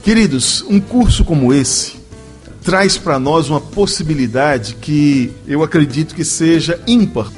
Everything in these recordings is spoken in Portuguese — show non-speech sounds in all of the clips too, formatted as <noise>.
Queridos, um curso como esse traz para nós uma possibilidade que eu acredito que seja ímpar.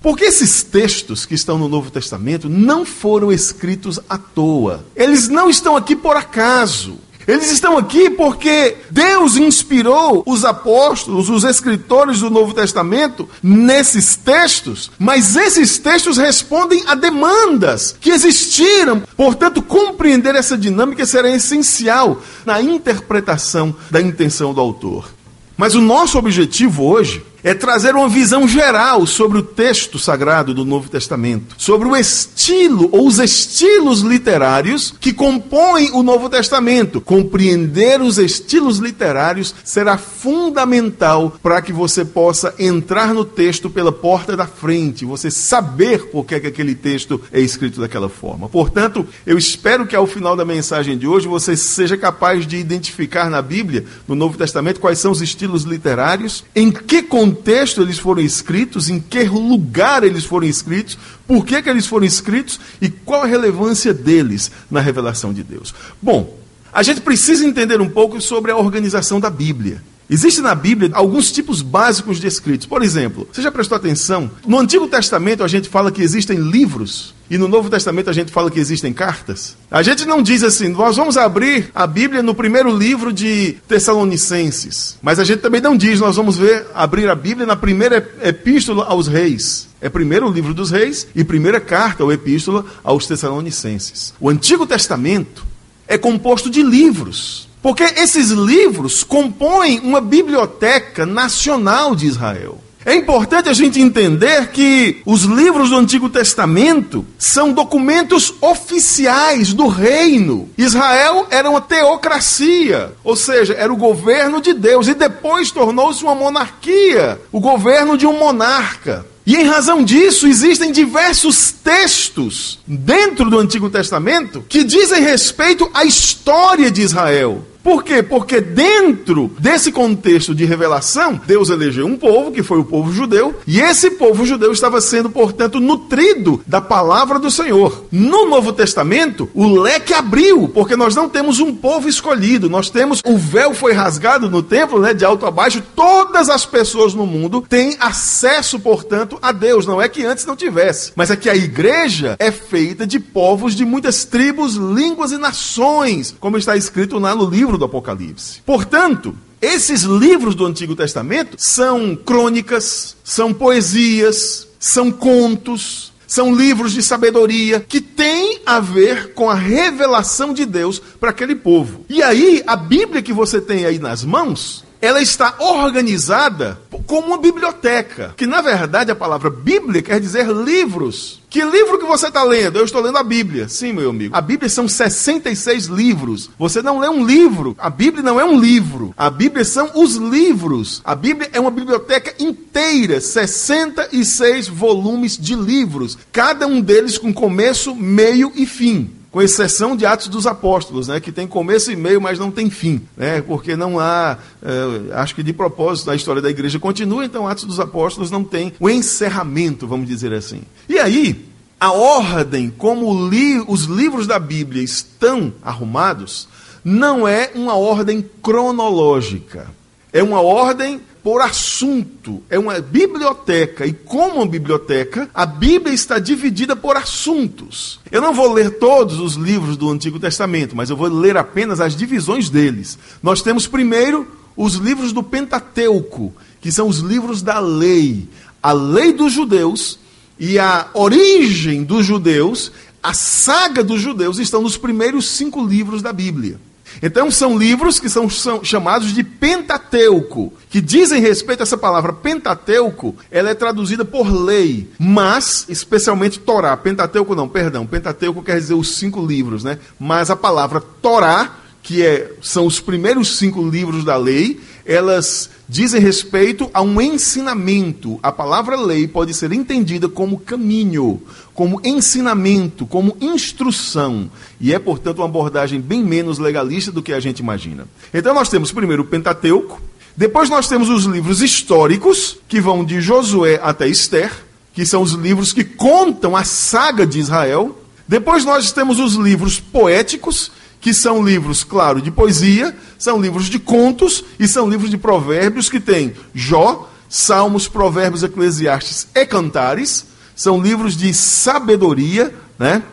Porque esses textos que estão no Novo Testamento não foram escritos à toa. Eles não estão aqui por acaso. Eles estão aqui porque Deus inspirou os apóstolos, os escritores do Novo Testamento nesses textos, mas esses textos respondem a demandas que existiram. Portanto, compreender essa dinâmica será essencial na interpretação da intenção do autor. Mas o nosso objetivo hoje é trazer uma visão geral sobre o texto sagrado do Novo Testamento, sobre o estilo ou os estilos literários que compõem o Novo Testamento. Compreender os estilos literários será fundamental para que você possa entrar no texto pela porta da frente, você saber por que, é que aquele texto é escrito daquela forma. Portanto, eu espero que ao final da mensagem de hoje você seja capaz de identificar na Bíblia, no Novo Testamento, quais são os estilos literários, em que contexto contexto eles foram escritos, em que lugar eles foram escritos, por que, que eles foram escritos e qual a relevância deles na revelação de Deus. Bom, a gente precisa entender um pouco sobre a organização da Bíblia. Existem na Bíblia alguns tipos básicos de escritos. Por exemplo, você já prestou atenção? No Antigo Testamento a gente fala que existem livros e no Novo Testamento a gente fala que existem cartas. A gente não diz assim, nós vamos abrir a Bíblia no primeiro livro de Tessalonicenses. Mas a gente também não diz, nós vamos ver abrir a Bíblia na primeira epístola aos reis. É primeiro o livro dos reis e primeira carta ou epístola aos Tessalonicenses. O Antigo Testamento é composto de livros. Porque esses livros compõem uma biblioteca nacional de Israel. É importante a gente entender que os livros do Antigo Testamento são documentos oficiais do reino. Israel era uma teocracia, ou seja, era o governo de Deus, e depois tornou-se uma monarquia o governo de um monarca. E em razão disso, existem diversos textos dentro do Antigo Testamento que dizem respeito à história de Israel. Por quê? Porque dentro desse contexto de revelação, Deus elegeu um povo, que foi o povo judeu, e esse povo judeu estava sendo, portanto, nutrido da palavra do Senhor. No Novo Testamento, o leque abriu, porque nós não temos um povo escolhido, nós temos o véu foi rasgado no templo, né, de alto a baixo, todas as pessoas no mundo têm acesso, portanto, a Deus. Não é que antes não tivesse, mas é que a igreja é feita de povos de muitas tribos, línguas e nações, como está escrito lá no livro livro do Apocalipse. Portanto, esses livros do Antigo Testamento são crônicas, são poesias, são contos, são livros de sabedoria que têm a ver com a revelação de Deus para aquele povo. E aí, a Bíblia que você tem aí nas mãos, ela está organizada como uma biblioteca, que na verdade a palavra Bíblia quer dizer livros. Que livro que você está lendo? Eu estou lendo a Bíblia. Sim, meu amigo. A Bíblia são 66 livros. Você não lê um livro. A Bíblia não é um livro. A Bíblia são os livros. A Bíblia é uma biblioteca inteira, 66 volumes de livros, cada um deles com começo, meio e fim com exceção de Atos dos Apóstolos, né, que tem começo e meio, mas não tem fim, né, porque não há, é, acho que de propósito, a história da igreja continua, então Atos dos Apóstolos não tem o encerramento, vamos dizer assim. E aí, a ordem como li, os livros da Bíblia estão arrumados não é uma ordem cronológica, é uma ordem por assunto. É uma biblioteca. E como uma biblioteca, a Bíblia está dividida por assuntos. Eu não vou ler todos os livros do Antigo Testamento, mas eu vou ler apenas as divisões deles. Nós temos primeiro os livros do Pentateuco, que são os livros da lei. A lei dos judeus e a origem dos judeus, a saga dos judeus, estão nos primeiros cinco livros da Bíblia. Então são livros que são, chamados de Pentateuco, que dizem respeito a essa palavra. Pentateuco, ela é traduzida por lei, mas especialmente Torá, Pentateuco não, perdão, Pentateuco quer dizer os cinco livros, né? Mas a palavra Torá que é, são os primeiros cinco livros da lei, elas dizem respeito a um ensinamento. A palavra lei pode ser entendida como caminho, como ensinamento, como instrução. E é, portanto, uma abordagem bem menos legalista do que a gente imagina. Então, nós temos primeiro o Pentateuco, depois nós temos os livros históricos, que vão de Josué até Esther, que são os livros que contam a saga de Israel. Depois nós temos os livros poéticos, que são livros, claro, de poesia, são livros de contos e são livros de provérbios que tem Jó, Salmos, Provérbios, Eclesiastes e Cantares. São livros de sabedoria, né?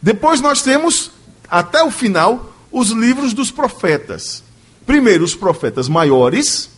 Depois nós temos, até o final, os livros dos profetas. Primeiro, os profetas maiores,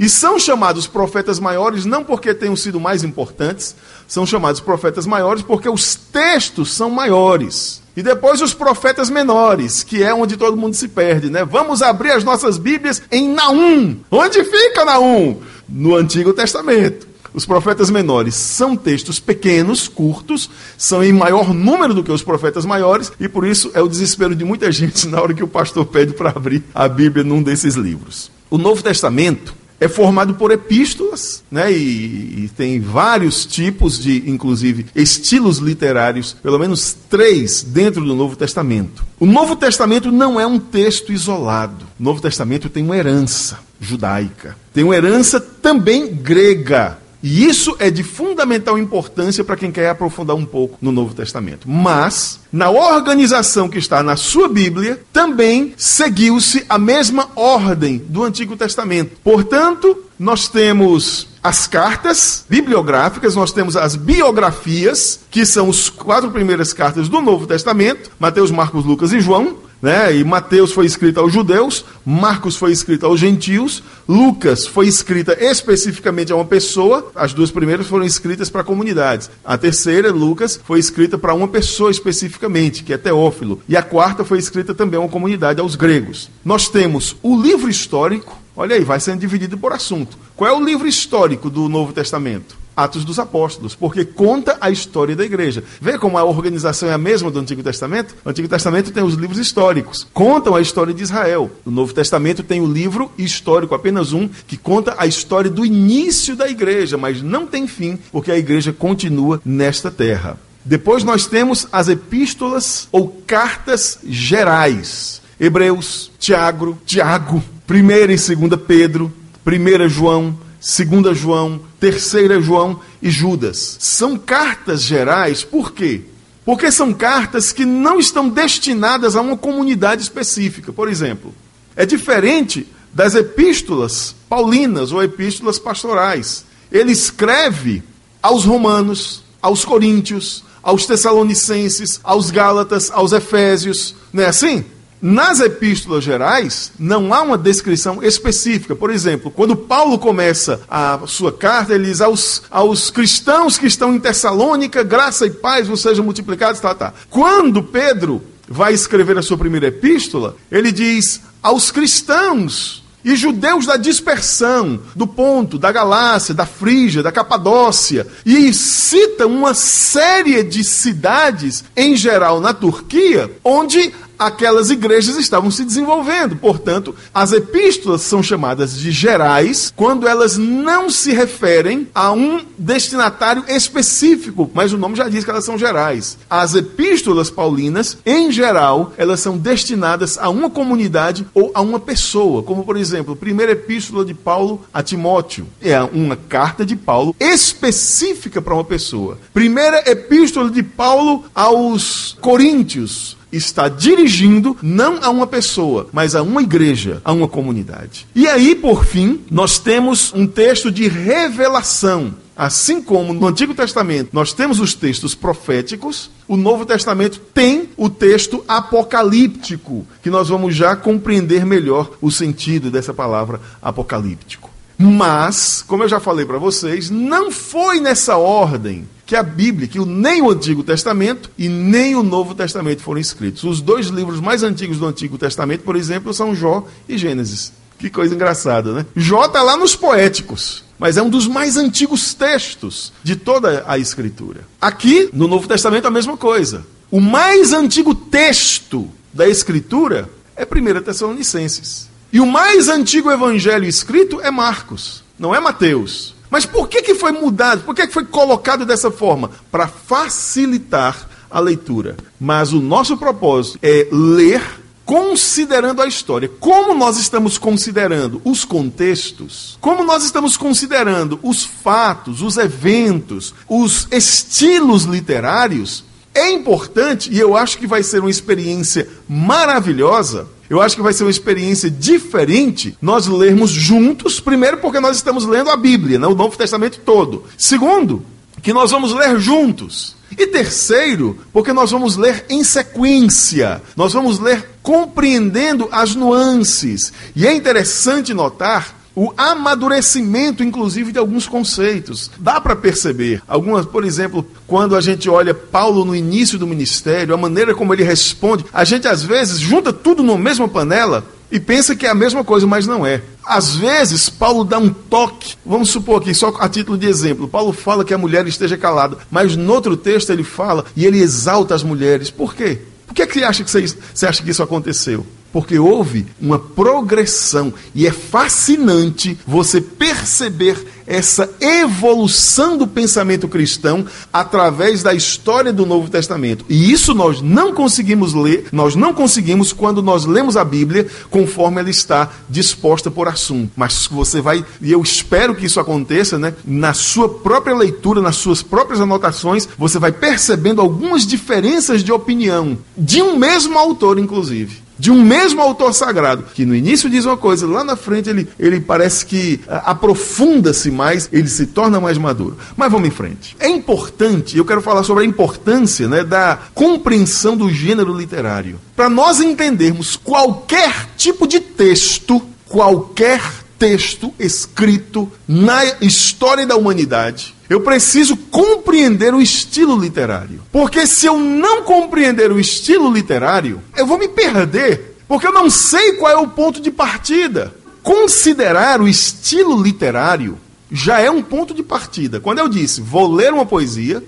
e são chamados profetas maiores não porque tenham sido mais importantes, são chamados profetas maiores porque os textos são maiores. E depois os profetas menores, que é onde todo mundo se perde, né? Vamos abrir as nossas Bíblias em Naum. Onde fica Naum? No Antigo Testamento. Os profetas menores são textos pequenos, curtos, são em maior número do que os profetas maiores, e por isso é o desespero de muita gente <laughs> na hora que o pastor pede para abrir a Bíblia num desses livros. O Novo Testamento é formado por epístolas, né? E, e, tem vários tipos de, inclusive, estilos literários, pelo menos três dentro do Novo Testamento. O Novo Testamento não é um texto isolado. O Novo Testamento tem uma herança judaica, tem uma herança também grega. E isso é de fundamental importância para quem quer aprofundar um pouco no Novo Testamento. Mas, na organização que está na sua Bíblia, também seguiu-se a mesma ordem do Antigo Testamento. Portanto, nós temos as cartas bibliográficas, nós temos as biografias, que são as quatro primeiras cartas do Novo Testamento: Mateus, Marcos, Lucas e João. Né? E Mateus foi escrito aos judeus, Marcos foi escrito aos gentios, Lucas foi escrita especificamente a uma pessoa, as duas primeiras foram escritas para comunidades. A terceira, Lucas, foi escrita para uma pessoa especificamente, que é Teófilo. E a quarta foi escrita também a uma comunidade, aos gregos. Nós temos o livro histórico, olha aí, vai sendo dividido por assunto. Qual é o livro histórico do Novo Testamento? Atos dos Apóstolos, porque conta a história da igreja. Vê como a organização é a mesma do Antigo Testamento? O Antigo Testamento tem os livros históricos, contam a história de Israel. O Novo Testamento tem o livro histórico, apenas um, que conta a história do início da igreja, mas não tem fim, porque a igreja continua nesta terra. Depois nós temos as epístolas ou cartas gerais. Hebreus, Tiago, Tiago, 1 e 2 Pedro, 1 João, 2 João, 3 João e Judas. São cartas gerais, por quê? Porque são cartas que não estão destinadas a uma comunidade específica. Por exemplo, é diferente das epístolas paulinas ou epístolas pastorais. Ele escreve aos romanos, aos coríntios, aos tessalonicenses, aos gálatas, aos efésios. Não é assim? Nas epístolas gerais, não há uma descrição específica. Por exemplo, quando Paulo começa a sua carta, ele diz aos, aos cristãos que estão em Tessalônica, graça e paz vos sejam multiplicados, tá, tá. Quando Pedro vai escrever a sua primeira epístola, ele diz aos cristãos e judeus da dispersão, do Ponto, da Galácia, da Frígia, da Capadócia, e cita uma série de cidades, em geral na Turquia, onde aquelas igrejas estavam se desenvolvendo. Portanto, as epístolas são chamadas de gerais quando elas não se referem a um destinatário específico, mas o nome já diz que elas são gerais. As epístolas paulinas, em geral, elas são destinadas a uma comunidade ou a uma pessoa, como por exemplo, a primeira epístola de Paulo a Timóteo é uma carta de Paulo específica para uma pessoa. Primeira epístola de Paulo aos Coríntios está dirigindo não a uma pessoa, mas a uma igreja, a uma comunidade. E aí, por fim, nós temos um texto de revelação. Assim como no Antigo Testamento nós temos os textos proféticos, o Novo Testamento tem o texto apocalíptico, que nós vamos já compreender melhor o sentido dessa palavra apocalíptico. Mas, como eu já falei para vocês, não foi nessa ordem que a Bíblia, que nem o Antigo Testamento e nem o Novo Testamento foram escritos. Os dois livros mais antigos do Antigo Testamento, por exemplo, são Jó e Gênesis. Que coisa engraçada, né? Jó está lá nos poéticos, mas é um dos mais antigos textos de toda a Escritura. Aqui, no Novo Testamento, a mesma coisa. O mais antigo texto da Escritura é 1 Tessalonicenses. E o mais antigo evangelho escrito é Marcos, não é Mateus. Mas por que, que foi mudado? Por que, que foi colocado dessa forma? Para facilitar a leitura. Mas o nosso propósito é ler considerando a história. Como nós estamos considerando os contextos, como nós estamos considerando os fatos, os eventos, os estilos literários, é importante e eu acho que vai ser uma experiência maravilhosa. Eu acho que vai ser uma experiência diferente nós lermos juntos, primeiro porque nós estamos lendo a Bíblia, né, o Novo Testamento todo. Segundo, que nós vamos ler juntos. E terceiro, porque nós vamos ler em sequência, nós vamos ler compreendendo as nuances. E é interessante notar o amadurecimento, inclusive, de alguns conceitos. Dá para perceber. Algumas, por exemplo, quando a gente olha Paulo no início do ministério, a maneira como ele responde, a gente às vezes junta tudo na mesma panela e pensa que é a mesma coisa, mas não é. Às vezes, Paulo dá um toque, vamos supor aqui, só a título de exemplo, Paulo fala que a mulher esteja calada, mas no outro texto ele fala e ele exalta as mulheres. Por quê? Por que, é que acha que você acha que isso aconteceu? Porque houve uma progressão e é fascinante você perceber essa evolução do pensamento cristão através da história do Novo Testamento. E isso nós não conseguimos ler, nós não conseguimos quando nós lemos a Bíblia conforme ela está disposta por assunto. Mas você vai, e eu espero que isso aconteça, né? Na sua própria leitura, nas suas próprias anotações, você vai percebendo algumas diferenças de opinião de um mesmo autor, inclusive de um mesmo autor sagrado, que no início diz uma coisa, lá na frente ele, ele parece que aprofunda-se mais, ele se torna mais maduro. Mas vamos em frente. É importante, eu quero falar sobre a importância né, da compreensão do gênero literário. Para nós entendermos qualquer tipo de texto, qualquer texto escrito na história da humanidade, eu preciso compreender o estilo literário. Porque se eu não compreender o estilo literário, eu vou me perder. Porque eu não sei qual é o ponto de partida. Considerar o estilo literário já é um ponto de partida. Quando eu disse, vou ler uma poesia,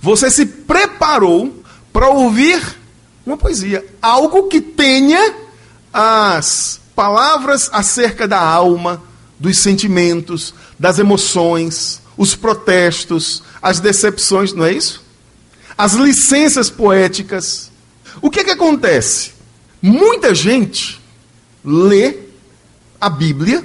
você se preparou para ouvir uma poesia. Algo que tenha as palavras acerca da alma, dos sentimentos, das emoções, os protestos, as decepções, não é isso? As licenças poéticas. O que, é que acontece? Muita gente lê a Bíblia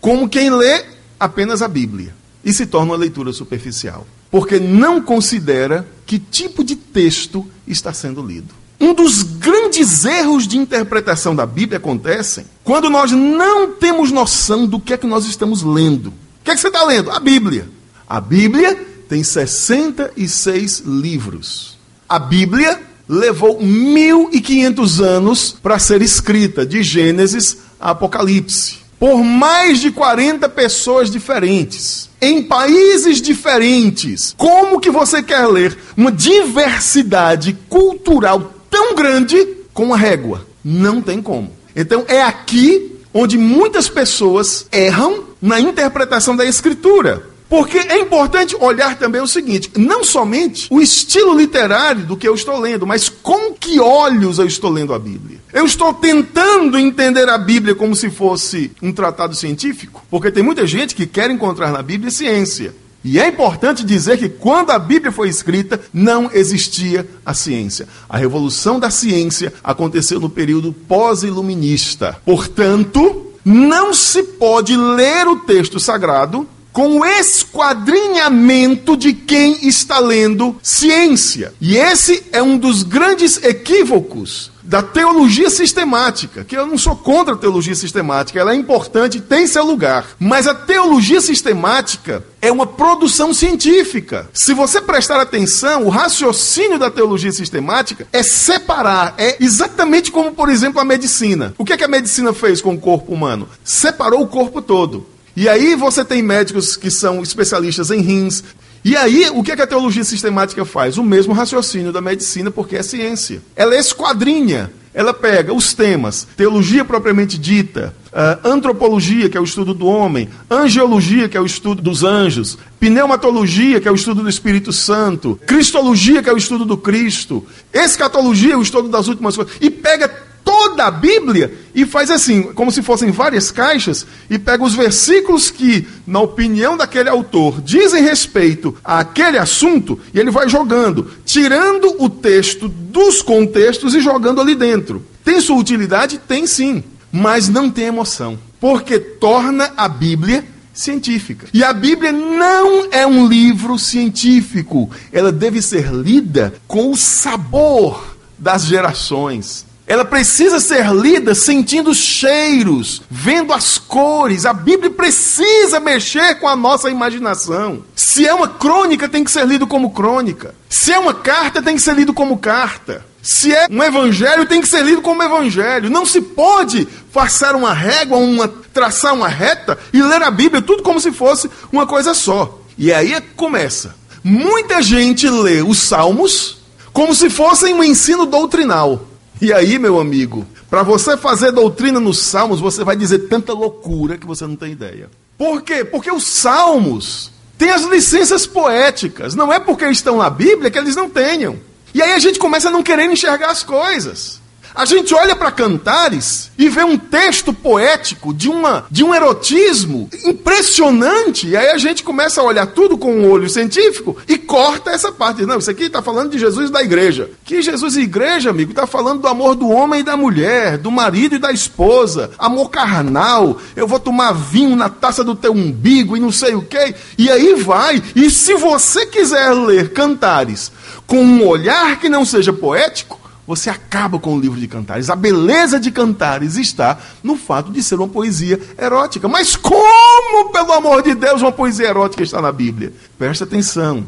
como quem lê apenas a Bíblia e se torna uma leitura superficial, porque não considera que tipo de texto está sendo lido. Um dos grandes erros de interpretação da Bíblia acontecem quando nós não temos noção do que é que nós estamos lendo. O que é que você está lendo? A Bíblia. A Bíblia tem 66 livros. A Bíblia levou 1.500 anos para ser escrita, de Gênesis a Apocalipse, por mais de 40 pessoas diferentes, em países diferentes. Como que você quer ler uma diversidade cultural tão grande com a régua? Não tem como. Então é aqui onde muitas pessoas erram na interpretação da Escritura. Porque é importante olhar também o seguinte: não somente o estilo literário do que eu estou lendo, mas com que olhos eu estou lendo a Bíblia. Eu estou tentando entender a Bíblia como se fosse um tratado científico, porque tem muita gente que quer encontrar na Bíblia ciência. E é importante dizer que quando a Bíblia foi escrita, não existia a ciência. A revolução da ciência aconteceu no período pós-iluminista. Portanto, não se pode ler o texto sagrado com o esquadrinhamento de quem está lendo ciência. E esse é um dos grandes equívocos da teologia sistemática, que eu não sou contra a teologia sistemática, ela é importante, tem seu lugar. Mas a teologia sistemática é uma produção científica. Se você prestar atenção, o raciocínio da teologia sistemática é separar, é exatamente como, por exemplo, a medicina. O que, é que a medicina fez com o corpo humano? Separou o corpo todo. E aí você tem médicos que são especialistas em rins. E aí, o que, é que a teologia sistemática faz? O mesmo raciocínio da medicina, porque é ciência. Ela esquadrinha, ela pega os temas, teologia propriamente dita, uh, antropologia, que é o estudo do homem, angiologia, que é o estudo dos anjos, pneumatologia, que é o estudo do Espírito Santo, cristologia, que é o estudo do Cristo, escatologia, o estudo das últimas coisas, e pega toda a Bíblia e faz assim, como se fossem várias caixas, e pega os versículos que, na opinião daquele autor, dizem respeito àquele assunto, e ele vai jogando, tirando o texto dos contextos e jogando ali dentro. Tem sua utilidade? Tem sim, mas não tem emoção, porque torna a Bíblia científica. E a Bíblia não é um livro científico, ela deve ser lida com o sabor das gerações. Ela precisa ser lida sentindo os cheiros, vendo as cores. A Bíblia precisa mexer com a nossa imaginação. Se é uma crônica, tem que ser lido como crônica. Se é uma carta, tem que ser lido como carta. Se é um evangelho, tem que ser lido como evangelho. Não se pode passar uma régua, uma, traçar uma reta e ler a Bíblia tudo como se fosse uma coisa só. E aí é começa. Muita gente lê os Salmos como se fossem um ensino doutrinal. E aí, meu amigo, para você fazer doutrina nos Salmos, você vai dizer tanta loucura que você não tem ideia. Por quê? Porque os Salmos têm as licenças poéticas. Não é porque estão na Bíblia que eles não tenham. E aí a gente começa a não querer enxergar as coisas. A gente olha para Cantares e vê um texto poético de, uma, de um erotismo impressionante, e aí a gente começa a olhar tudo com um olho científico e corta essa parte. Não, isso aqui está falando de Jesus da igreja. Que Jesus e igreja, amigo, está falando do amor do homem e da mulher, do marido e da esposa, amor carnal. Eu vou tomar vinho na taça do teu umbigo e não sei o quê. E aí vai. E se você quiser ler Cantares com um olhar que não seja poético, você acaba com o livro de Cantares. A beleza de Cantares está no fato de ser uma poesia erótica. Mas como, pelo amor de Deus, uma poesia erótica está na Bíblia? Presta atenção.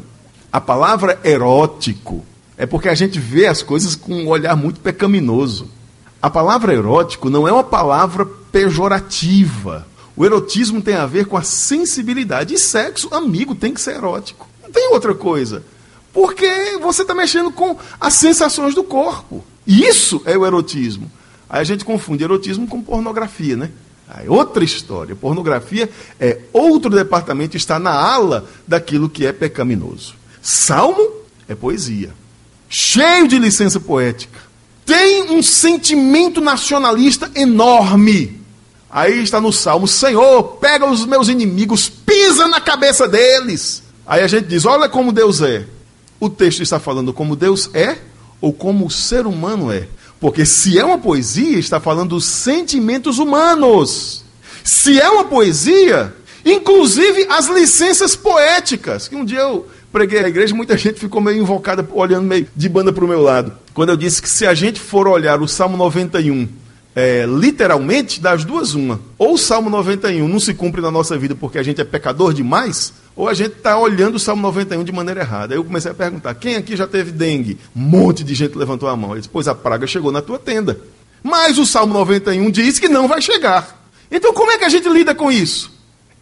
A palavra erótico é porque a gente vê as coisas com um olhar muito pecaminoso. A palavra erótico não é uma palavra pejorativa. O erotismo tem a ver com a sensibilidade. E sexo, amigo, tem que ser erótico. Não tem outra coisa. Porque você está mexendo com as sensações do corpo. Isso é o erotismo. Aí a gente confunde erotismo com pornografia, né? Aí outra história. Pornografia é outro departamento, está na ala daquilo que é pecaminoso. Salmo é poesia. Cheio de licença poética. Tem um sentimento nacionalista enorme. Aí está no Salmo: Senhor, pega os meus inimigos, pisa na cabeça deles. Aí a gente diz: Olha como Deus é o texto está falando como Deus é ou como o ser humano é. Porque se é uma poesia, está falando sentimentos humanos. Se é uma poesia, inclusive as licenças poéticas. Que um dia eu preguei na igreja, muita gente ficou meio invocada, olhando meio de banda para o meu lado. Quando eu disse que se a gente for olhar o Salmo 91 é, literalmente, das duas, uma. Ou o Salmo 91 não se cumpre na nossa vida porque a gente é pecador demais, ou a gente está olhando o Salmo 91 de maneira errada. Aí eu comecei a perguntar: quem aqui já teve dengue? Um monte de gente levantou a mão. Ele disse: pois a praga chegou na tua tenda. Mas o Salmo 91 diz que não vai chegar. Então como é que a gente lida com isso?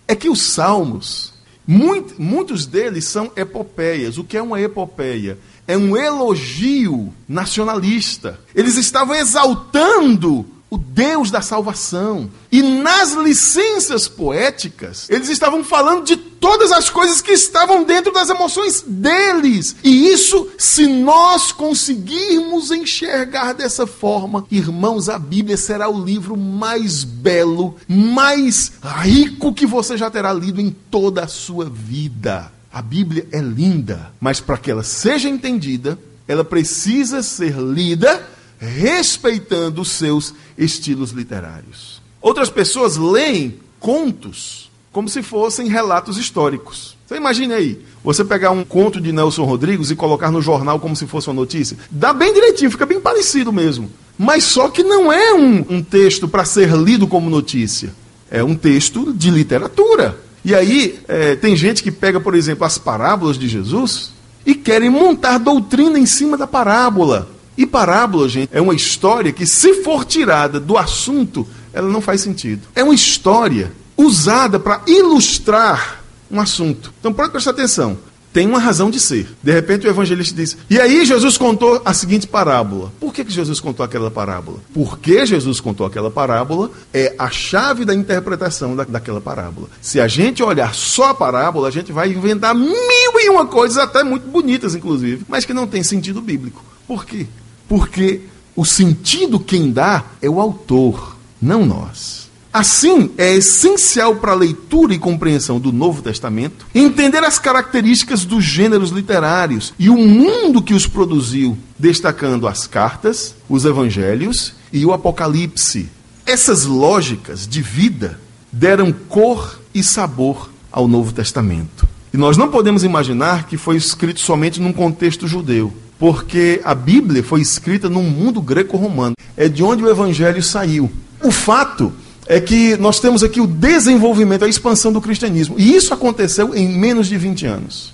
É que os salmos, muito, muitos deles são epopeias. O que é uma epopeia? É um elogio nacionalista. Eles estavam exaltando o Deus da salvação. E nas licenças poéticas, eles estavam falando de todas as coisas que estavam dentro das emoções deles. E isso, se nós conseguirmos enxergar dessa forma, irmãos, a Bíblia será o livro mais belo, mais rico que você já terá lido em toda a sua vida. A Bíblia é linda, mas para que ela seja entendida, ela precisa ser lida respeitando os seus estilos literários. Outras pessoas leem contos como se fossem relatos históricos. Você imagine aí, você pegar um conto de Nelson Rodrigues e colocar no jornal como se fosse uma notícia. Dá bem direitinho, fica bem parecido mesmo. Mas só que não é um, um texto para ser lido como notícia. É um texto de literatura. E aí, é, tem gente que pega, por exemplo, as parábolas de Jesus e querem montar doutrina em cima da parábola. E parábola, gente, é uma história que, se for tirada do assunto, ela não faz sentido. É uma história usada para ilustrar um assunto. Então, pode prestar atenção. Tem uma razão de ser. De repente, o evangelista diz: E aí, Jesus contou a seguinte parábola. Por que, que Jesus contou aquela parábola? Porque Jesus contou aquela parábola é a chave da interpretação da, daquela parábola. Se a gente olhar só a parábola, a gente vai inventar mil e uma coisas, até muito bonitas, inclusive, mas que não tem sentido bíblico. Por quê? Porque O sentido quem dá é o autor, não nós. Assim, é essencial para a leitura e compreensão do Novo Testamento entender as características dos gêneros literários e o mundo que os produziu, destacando as cartas, os evangelhos e o Apocalipse. Essas lógicas de vida deram cor e sabor ao Novo Testamento. E nós não podemos imaginar que foi escrito somente num contexto judeu, porque a Bíblia foi escrita num mundo greco-romano. É de onde o evangelho saiu. O fato é que nós temos aqui o desenvolvimento, a expansão do cristianismo. E isso aconteceu em menos de 20 anos.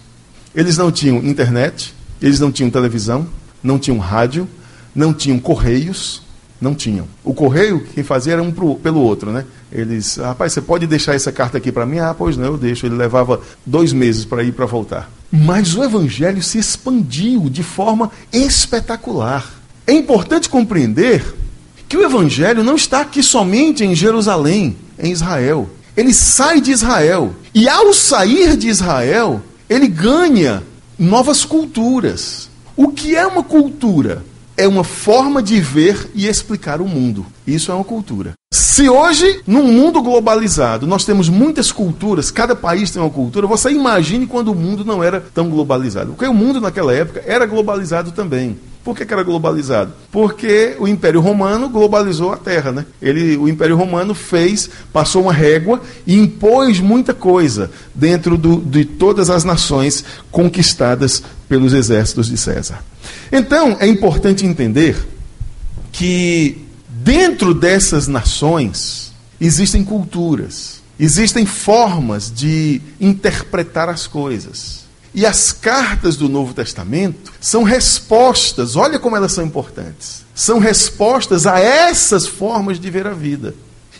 Eles não tinham internet, eles não tinham televisão, não tinham rádio, não tinham correios, não tinham. O correio, quem fazia era um pro, pelo outro, né? Eles, rapaz, você pode deixar essa carta aqui para mim? Ah, pois não, eu deixo. Ele levava dois meses para ir para voltar. Mas o evangelho se expandiu de forma espetacular. É importante compreender que o evangelho não está aqui somente em Jerusalém, em Israel. Ele sai de Israel. E ao sair de Israel, ele ganha novas culturas. O que é uma cultura? É uma forma de ver e explicar o mundo. Isso é uma cultura. Se hoje, num mundo globalizado, nós temos muitas culturas, cada país tem uma cultura, você imagine quando o mundo não era tão globalizado. Porque o mundo naquela época era globalizado também. Por que, que, era globalizado? Porque o Império Romano globalizou a Terra, né? Ele, o Império Romano fez, passou uma régua e impôs muita coisa dentro do, de todas as nações conquistadas pelos exércitos de César. Então, é importante entender que dentro dessas nações existem culturas, existem formas de interpretar as coisas. E as cartas do Novo Testamento são respostas, olha como elas são importantes. São respostas a essas formas de ver a vida.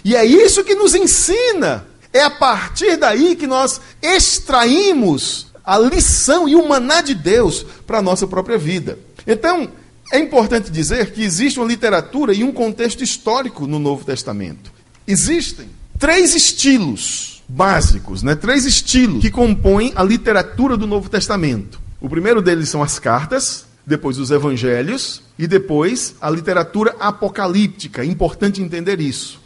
E é isso que nos ensina. É a partir daí que nós extraímos a lição e o maná de Deus para a nossa própria vida. Então, é importante dizer que existe uma literatura e um contexto histórico no Novo Testamento. Existem três estilos básicos, né? três estilos que compõem a literatura do Novo Testamento. O primeiro deles são as cartas, depois os evangelhos e depois a literatura apocalíptica. Importante entender isso.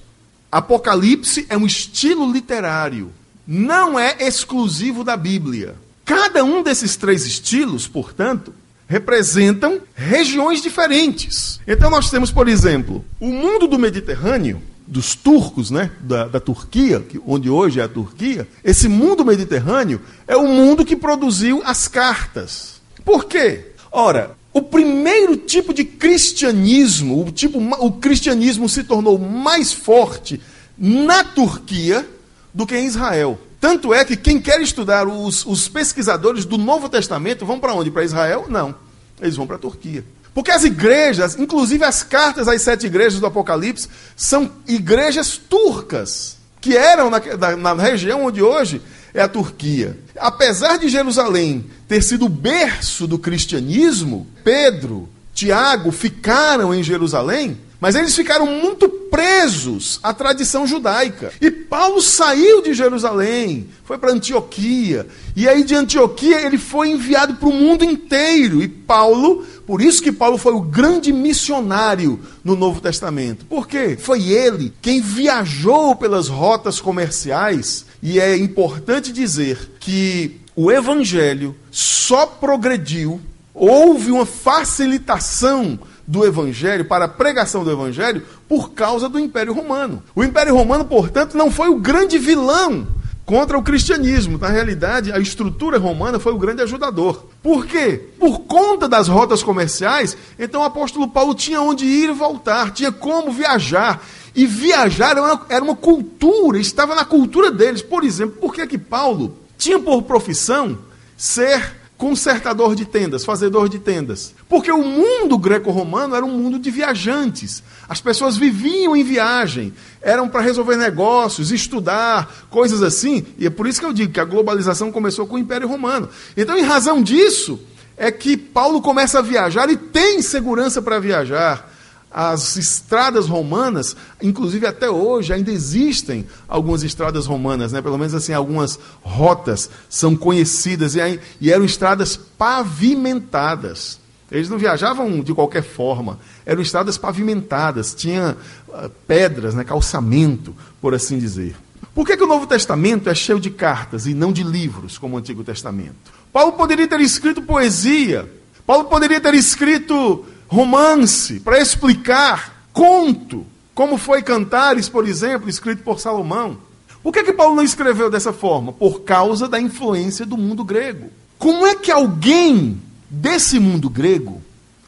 Apocalipse é um estilo literário, não é exclusivo da Bíblia. Cada um desses três estilos, portanto, representam regiões diferentes. Então nós temos, por exemplo, o mundo do Mediterrâneo, dos turcos, né, da, da Turquia, que, onde hoje é a Turquia, esse mundo mediterrâneo é o mundo que produziu as cartas. Por quê? Ora, o primeiro tipo de cristianismo, o, tipo, o cristianismo se tornou mais forte na Turquia do que em Israel. Tanto é que quem quer estudar, os, os pesquisadores do Novo Testamento, vão para onde? Para Israel? Não. Eles vão para a Turquia. Porque as igrejas, inclusive as cartas às sete igrejas do Apocalipse, são igrejas turcas, que eram na, na, na região onde hoje é a Turquia. Apesar de Jerusalém ter sido o berço do cristianismo, Pedro, Tiago ficaram em Jerusalém, mas eles ficaram muito presos à tradição judaica. E Paulo saiu de Jerusalém, foi para Antioquia. E aí de Antioquia ele foi enviado para o mundo inteiro. E Paulo, por isso que Paulo foi o grande missionário no Novo Testamento. Por quê? Foi ele quem viajou pelas rotas comerciais. E é importante dizer que o evangelho só progrediu, houve uma facilitação do Evangelho, para a pregação do Evangelho, por causa do Império Romano. O Império Romano, portanto, não foi o grande vilão contra o cristianismo. Na realidade, a estrutura romana foi o grande ajudador. Por quê? Por conta das rotas comerciais, então o apóstolo Paulo tinha onde ir e voltar, tinha como viajar. E viajar era uma, cultura, estava na cultura deles. Por exemplo, por que que Paulo tinha por profissão ser consertador de tendas, fazedor de tendas. Porque o mundo greco-romano era um mundo de viajantes. As pessoas viviam em viagem, eram para resolver negócios, estudar, coisas assim. E é por isso que eu digo que a globalização começou com o Império Romano. Então, em razão disso, é que Paulo começa a viajar e tem segurança para viajar as estradas romanas, inclusive até hoje ainda existem algumas estradas romanas, né? pelo menos assim, algumas rotas são conhecidas e, e eram estradas pavimentadas. Eles não viajavam de qualquer forma. Eram estradas pavimentadas, tinha uh, pedras, né, calçamento, por assim dizer. Por que, que o Novo Testamento é cheio de cartas e não de livros, como o Antigo Testamento? Paulo poderia ter escrito poesia, Paulo poderia ter escrito romance para explicar, conto, como foi Cantares, por exemplo, escrito por Salomão. Por que, que Paulo não escreveu dessa forma? Por causa da influência do mundo grego. Como é que alguém desse mundo grego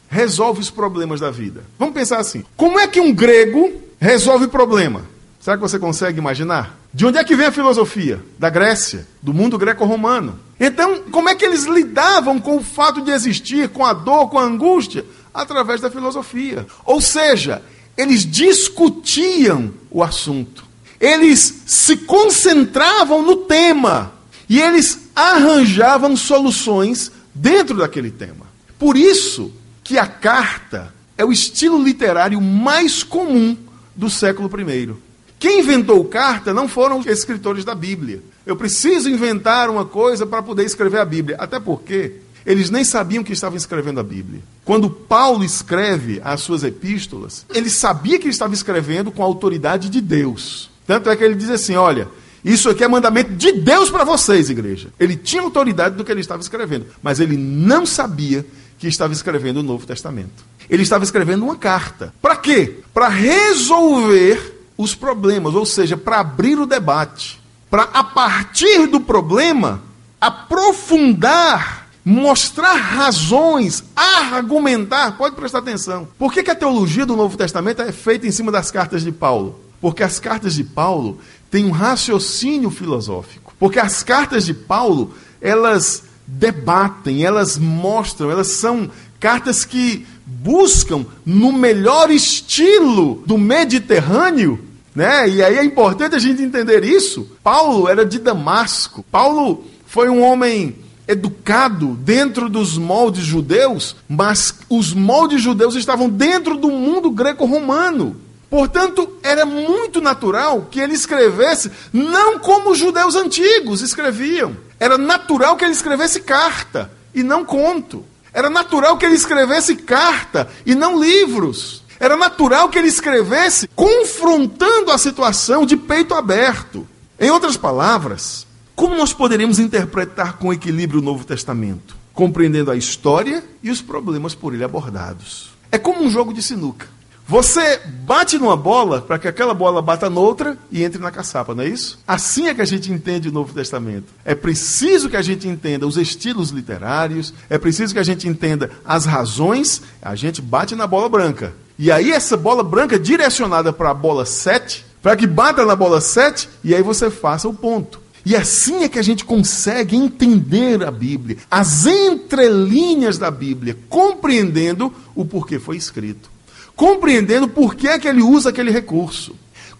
resolve os problemas da vida? Vamos pensar assim: como é que um grego resolve problema? Será que você consegue imaginar? De onde é que vem a filosofia? Da Grécia, do mundo greco-romano. Então, como é que eles lidavam com o fato de existir, com a dor, com a angústia? Através da filosofia. Ou seja, eles discutiam o assunto. Eles se concentravam no tema. E eles arranjavam soluções dentro daquele tema. Por isso que a carta é o estilo literário mais comum do século I. Quem inventou carta não foram os escritores da Bíblia. Eu preciso inventar uma coisa para poder escrever a Bíblia. Até porque eles nem sabiam que estavam escrevendo a Bíblia. Quando Paulo escreve as suas epístolas, ele sabia que estava escrevendo com a autoridade de Deus. Tanto é que ele diz assim: olha, isso aqui é mandamento de Deus para vocês, igreja. Ele tinha autoridade do que ele estava escrevendo, mas ele não sabia que estava escrevendo o Novo Testamento. Ele estava escrevendo uma carta. Para quê? Para resolver os problemas, ou seja, para abrir o debate, para a partir do problema aprofundar, mostrar razões, argumentar. Pode prestar atenção. Por que, que a teologia do Novo Testamento é feita em cima das cartas de Paulo? Porque as cartas de Paulo têm um raciocínio filosófico. Porque as cartas de Paulo, elas debatem, elas mostram, elas são cartas que buscam no melhor estilo do Mediterrâneo né? E aí é importante a gente entender isso. Paulo era de Damasco. Paulo foi um homem educado dentro dos moldes judeus, mas os moldes judeus estavam dentro do mundo greco-romano. Portanto, era muito natural que ele escrevesse não como os judeus antigos escreviam. Era natural que ele escrevesse carta e não conto. Era natural que ele escrevesse carta e não livros. Era natural que ele escrevesse confrontando a situação de peito aberto. Em outras palavras, como nós poderíamos interpretar com equilíbrio o Novo Testamento? Compreendendo a história e os problemas por ele abordados. É como um jogo de sinuca. Você bate numa bola para que aquela bola bata noutra e entre na caçapa, não é isso? Assim é que a gente entende o Novo Testamento. É preciso que a gente entenda os estilos literários, é preciso que a gente entenda as razões, a gente bate na bola branca. E aí essa bola branca direcionada para a bola 7, para que bata na bola 7 e aí você faça o ponto. E assim é que a gente consegue entender a Bíblia, as entrelinhas da Bíblia, compreendendo o porquê foi escrito. Compreendendo por que é que ele usa aquele recurso.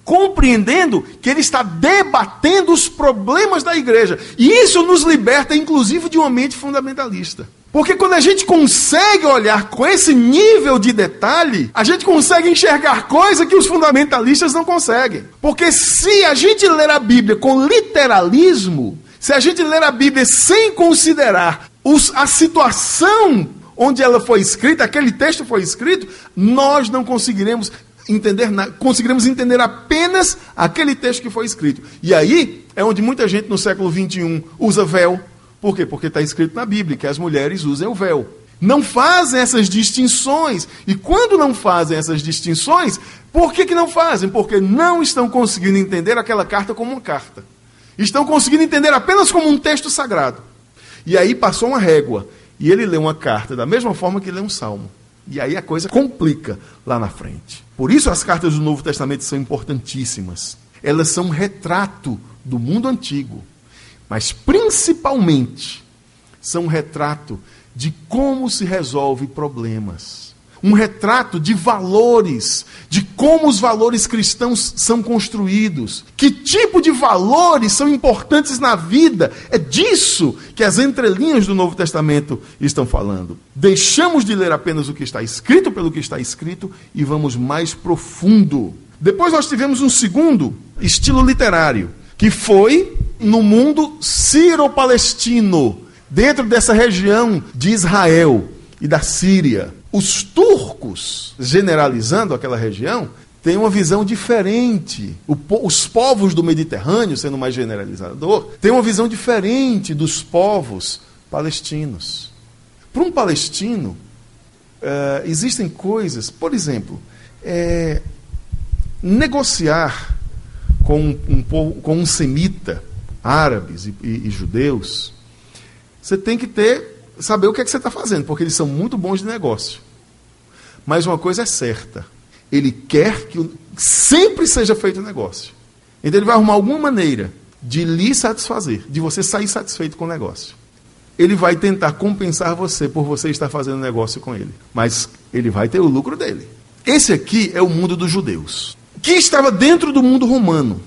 Compreendendo que ele está debatendo os problemas da igreja. E isso nos liberta, inclusive, de uma mente fundamentalista. Porque quando a gente consegue olhar com esse nível de detalhe, a gente consegue enxergar coisa que os fundamentalistas não conseguem. Porque se a gente ler a Bíblia com literalismo, se a gente ler a Bíblia sem considerar os, a situação onde ela foi escrita, aquele texto foi escrito, nós não conseguiremos entender, conseguiremos entender apenas aquele texto que foi escrito. E aí é onde muita gente no século 21 usa véu, por quê? Porque está escrito na Bíblia que as mulheres usem o véu. Não fazem essas distinções. E quando não fazem essas distinções, por que, que não fazem? Porque não estão conseguindo entender aquela carta como uma carta. Estão conseguindo entender apenas como um texto sagrado. E aí passou uma régua. E ele lê uma carta da mesma forma que lê um salmo. E aí a coisa complica lá na frente. Por isso as cartas do Novo Testamento são importantíssimas. Elas são um retrato do mundo antigo mas principalmente são um retrato de como se resolve problemas. Um retrato de valores, de como os valores cristãos são construídos, que tipo de valores são importantes na vida. É disso que as entrelinhas do Novo Testamento estão falando. Deixamos de ler apenas o que está escrito pelo que está escrito e vamos mais profundo. Depois nós tivemos um segundo estilo literário, que foi no mundo sírio-palestino, dentro dessa região de Israel. e da Síria. Os turcos, generalizando aquela região, têm uma visão diferente. Os povos do Mediterrâneo, sendo mais generalizador, têm uma visão diferente dos povos palestinos. Para um palestino, uh, existem coisas, por exemplo, é, negociar com um, um, com um semita, árabes e, e, e judeus, você tem que ter saber o que é que você está fazendo, porque eles são muito bons de negócio. Mas uma coisa é certa: ele quer que sempre seja feito negócio. Então ele vai arrumar alguma maneira de lhe satisfazer, de você sair satisfeito com o negócio. Ele vai tentar compensar você por você estar fazendo negócio com ele, mas ele vai ter o lucro dele. Esse aqui é o mundo dos judeus, que estava dentro do mundo romano.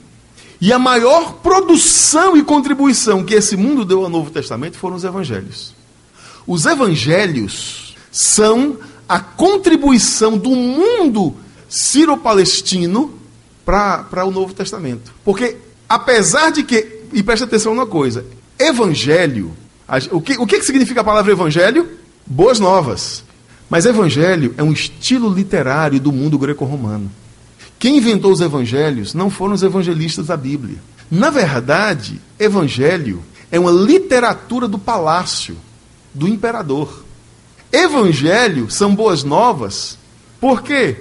E a maior produção e contribuição que esse mundo deu ao Novo Testamento foram os evangelhos. Os evangelhos são a contribuição do mundo ciro-palestino para o Novo Testamento. Porque, apesar de que, e preste atenção numa coisa, evangelho, o que, o que significa a palavra evangelho? Boas novas. Mas evangelho é um estilo literário do mundo greco-romano. Quem inventou os evangelhos não foram os evangelistas da Bíblia. Na verdade, evangelho é uma literatura do palácio do imperador. Evangelho são boas novas. Por quê?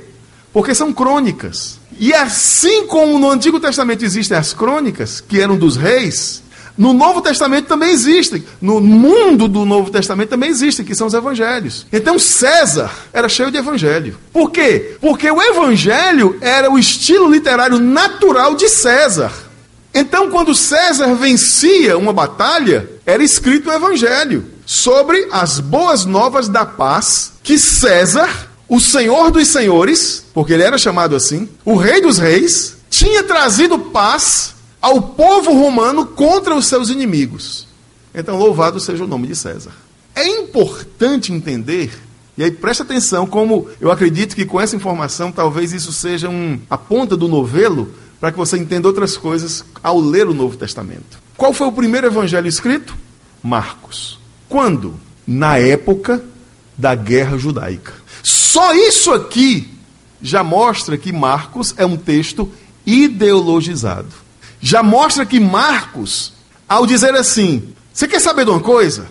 Porque são crônicas. E assim como no Antigo Testamento existem as crônicas, que eram dos reis, no Novo Testamento também existem. No mundo do Novo Testamento também existem, que são os evangelhos. Então César era cheio de evangelho. Por quê? Porque o evangelho era o estilo literário natural de César. Então, quando César vencia uma batalha, era escrito o evangelho sobre as boas novas da paz que César, o Senhor dos Senhores, porque ele era chamado assim, o Rei dos Reis, tinha trazido paz ao povo romano contra os seus inimigos. Então, louvado seja o nome de César. É importante entender, e aí preste atenção, como eu acredito que com essa informação talvez isso seja um, a ponta do novelo para que você entenda outras coisas ao ler o Novo Testamento. Qual foi o primeiro evangelho escrito? Marcos. Quando? Na época da guerra judaica. Só isso aqui já mostra que Marcos é um texto ideologizado. Já mostra que Marcos, ao dizer assim: Você quer saber de uma coisa?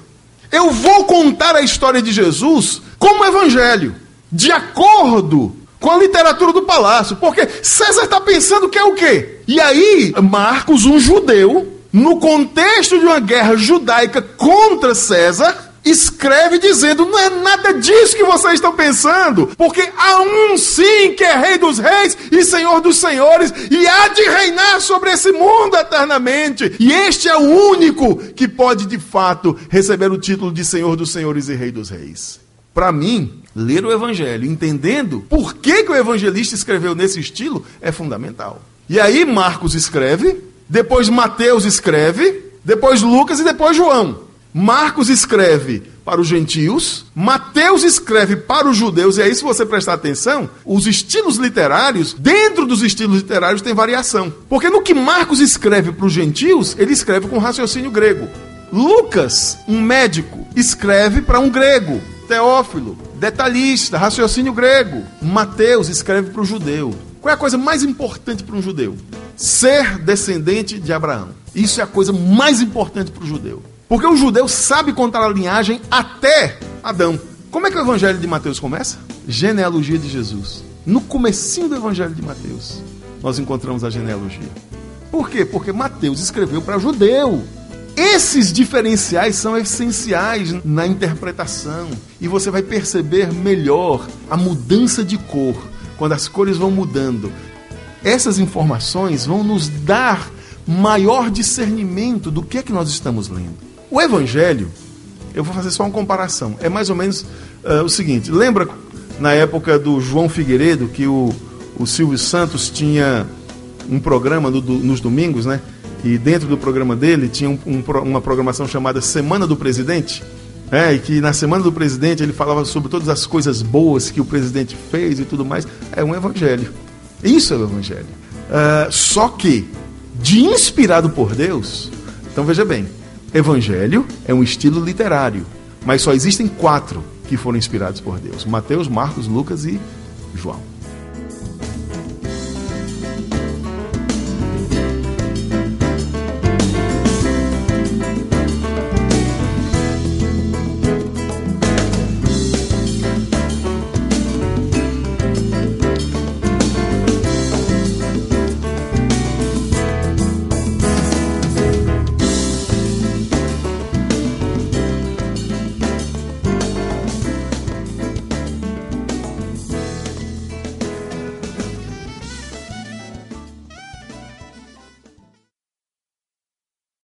Eu vou contar a história de Jesus como evangelho, de acordo com a literatura do palácio, porque César está pensando que é o quê? E aí, Marcos, um judeu, no contexto de uma guerra judaica contra César, escreve dizendo: não é nada disso que vocês estão pensando, porque há um sim que é Rei dos Reis e Senhor dos Senhores, e há de reinar sobre esse mundo eternamente, e este é o único que pode de fato receber o título de Senhor dos Senhores e Rei dos Reis. Para mim, ler o Evangelho, entendendo por que, que o evangelista escreveu nesse estilo, é fundamental. E aí, Marcos escreve depois Mateus escreve, depois Lucas e depois João. Marcos escreve para os gentios, Mateus escreve para os judeus, e aí, se você prestar atenção, os estilos literários, dentro dos estilos literários, tem variação. Porque no que Marcos escreve para os gentios, ele escreve com raciocínio grego. Lucas, um médico, escreve para um grego, Teófilo, detalhista, raciocínio grego. Mateus escreve para o judeu. Qual é a coisa mais importante para um judeu? ser descendente de Abraão. Isso é a coisa mais importante para o judeu. Porque o judeu sabe contar a linhagem até Adão. Como é que o evangelho de Mateus começa? Genealogia de Jesus. No comecinho do evangelho de Mateus, nós encontramos a genealogia. Por quê? Porque Mateus escreveu para judeu. Esses diferenciais são essenciais na interpretação e você vai perceber melhor a mudança de cor quando as cores vão mudando essas informações vão nos dar maior discernimento do que é que nós estamos lendo. O Evangelho, eu vou fazer só uma comparação, é mais ou menos uh, o seguinte: lembra na época do João Figueiredo que o, o Silvio Santos tinha um programa no, do, nos domingos, né? E dentro do programa dele tinha um, um, uma programação chamada Semana do Presidente. É, e que na Semana do Presidente ele falava sobre todas as coisas boas que o presidente fez e tudo mais. É um evangelho. Isso é o Evangelho. Uh, só que, de inspirado por Deus, então veja bem, Evangelho é um estilo literário, mas só existem quatro que foram inspirados por Deus: Mateus, Marcos, Lucas e João.